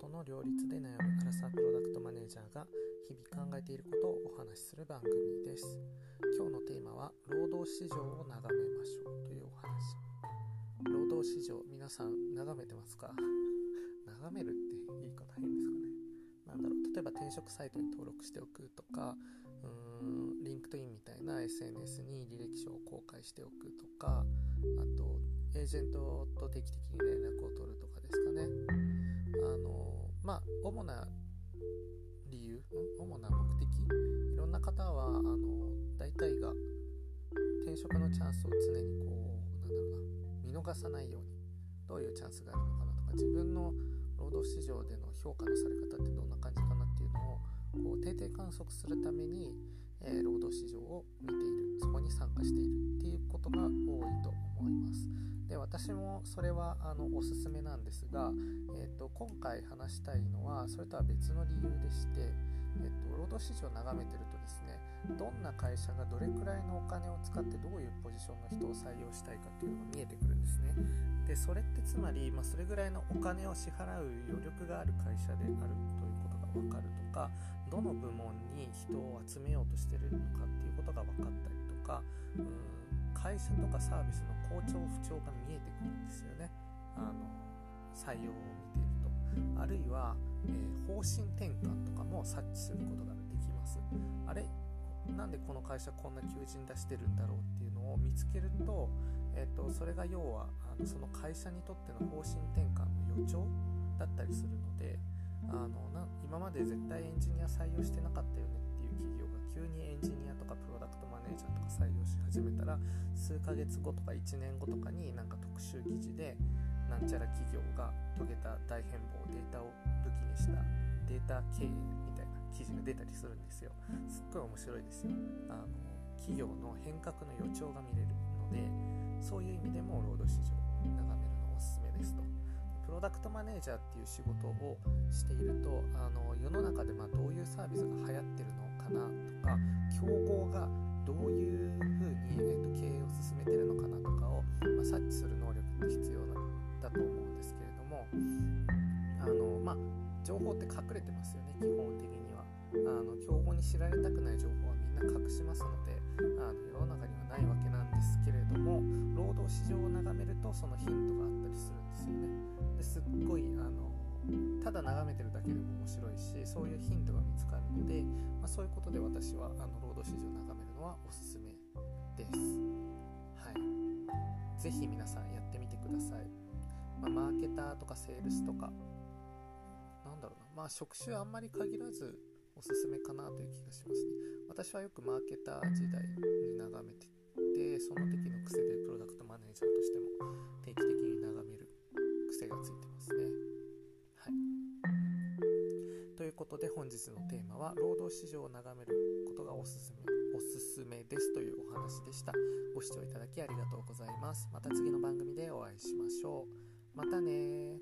との両立で悩む唐沢プロダクトマネージャーが日々考えていることをお話しする番組です。今日のテーマは労働市場を眺めましょうというお話。労働市場皆さん眺めてますか？眺めるって言い方変ですかね。なんだろう。例えば転職サイトに登録しておくとかうーん LinkedIn みたいな SNS に履歴書を公開しておくとかあとエージェントと定期的に連絡を取るとかですかね。あまあ主な理由主な目的？いろんな方はあの大体が転職のチャンスを常にこうなんだろうな見逃さないようにどういうチャンスがあるのかなとか自分の労働市場での評価のされ方ってどんな感じかなっていうのをこう定点観測するために、えー、労働市場を見ている。そこに参加しているっていうことが多いと思います。で私もそれはあのおすすめですが、えーと、今回話したいのはそれとは別の理由でして、えーと、労働市場を眺めてるとですねどんな会社がどれくらいのお金を使ってどういうポジションの人を採用したいかっていうのが見えてくるんですね。でそれってつまり、まあ、それぐらいのお金を支払う余力がある会社であるということが分かるとかどの部門に人を集めようとしてるのかっていうことが分かったりとかうん会社とかサービスの好調不調が見えてくるんですよね。あの採用を見ていると。あるいは、えー、方針転換とかも察知することができます。あれなんでこの会社こんな求人出してるんだろうっていうのを見つけると,、えーと、それが要はあのその会社にとっての方針転換の予兆だったりするのであのな今まで絶対エンジニア採用してなかったよねっていう企業が急にエンジニアとかプロダクトマネージャーとか採用し始めたら数ヶ月後とか1年後とかになんか特集記事でなんちゃら企業が遂げた大変貌データを武器にしたデータ経営みたいな記事が出たりするんですよ。すっごい面白いですよ。あの企業の変革の予兆が見れるのでそういう意味でも労働市場を眺めるのおすすめですと。プロダクトマネージャーっていう仕事をしているとあの世の中でまどういうサービスが流行ってるのかなとか競合がどういうふう情報って隠れてますよね基本的にはあの競合に知られたくない情報はみんな隠しますのであの世の中にはないわけなんですけれども労働市場を眺めるとそのヒントがあったりするんですよねですっごいあのただ眺めてるだけでも面白いしそういうヒントが見つかるので、まあ、そういうことで私はあの労働市場を眺めるのはおすすめです。はい。ぜひ皆さんやってみてください。まあ、マーケターとかセールスとか、なんだろうな、まあ職種あんまり限らずおすすめかなという気がしますね。私はよくマーケター時代に眺めてて、その時の癖でプロダクトマネージャーとしても定期的に眺める癖がついてますね。はい。ということで本日のテーマは労働市場を眺めることがおすすめおすすめですというお話でした。ご視聴いただきありがとうございます。また次の番組でお会いしましょう。またね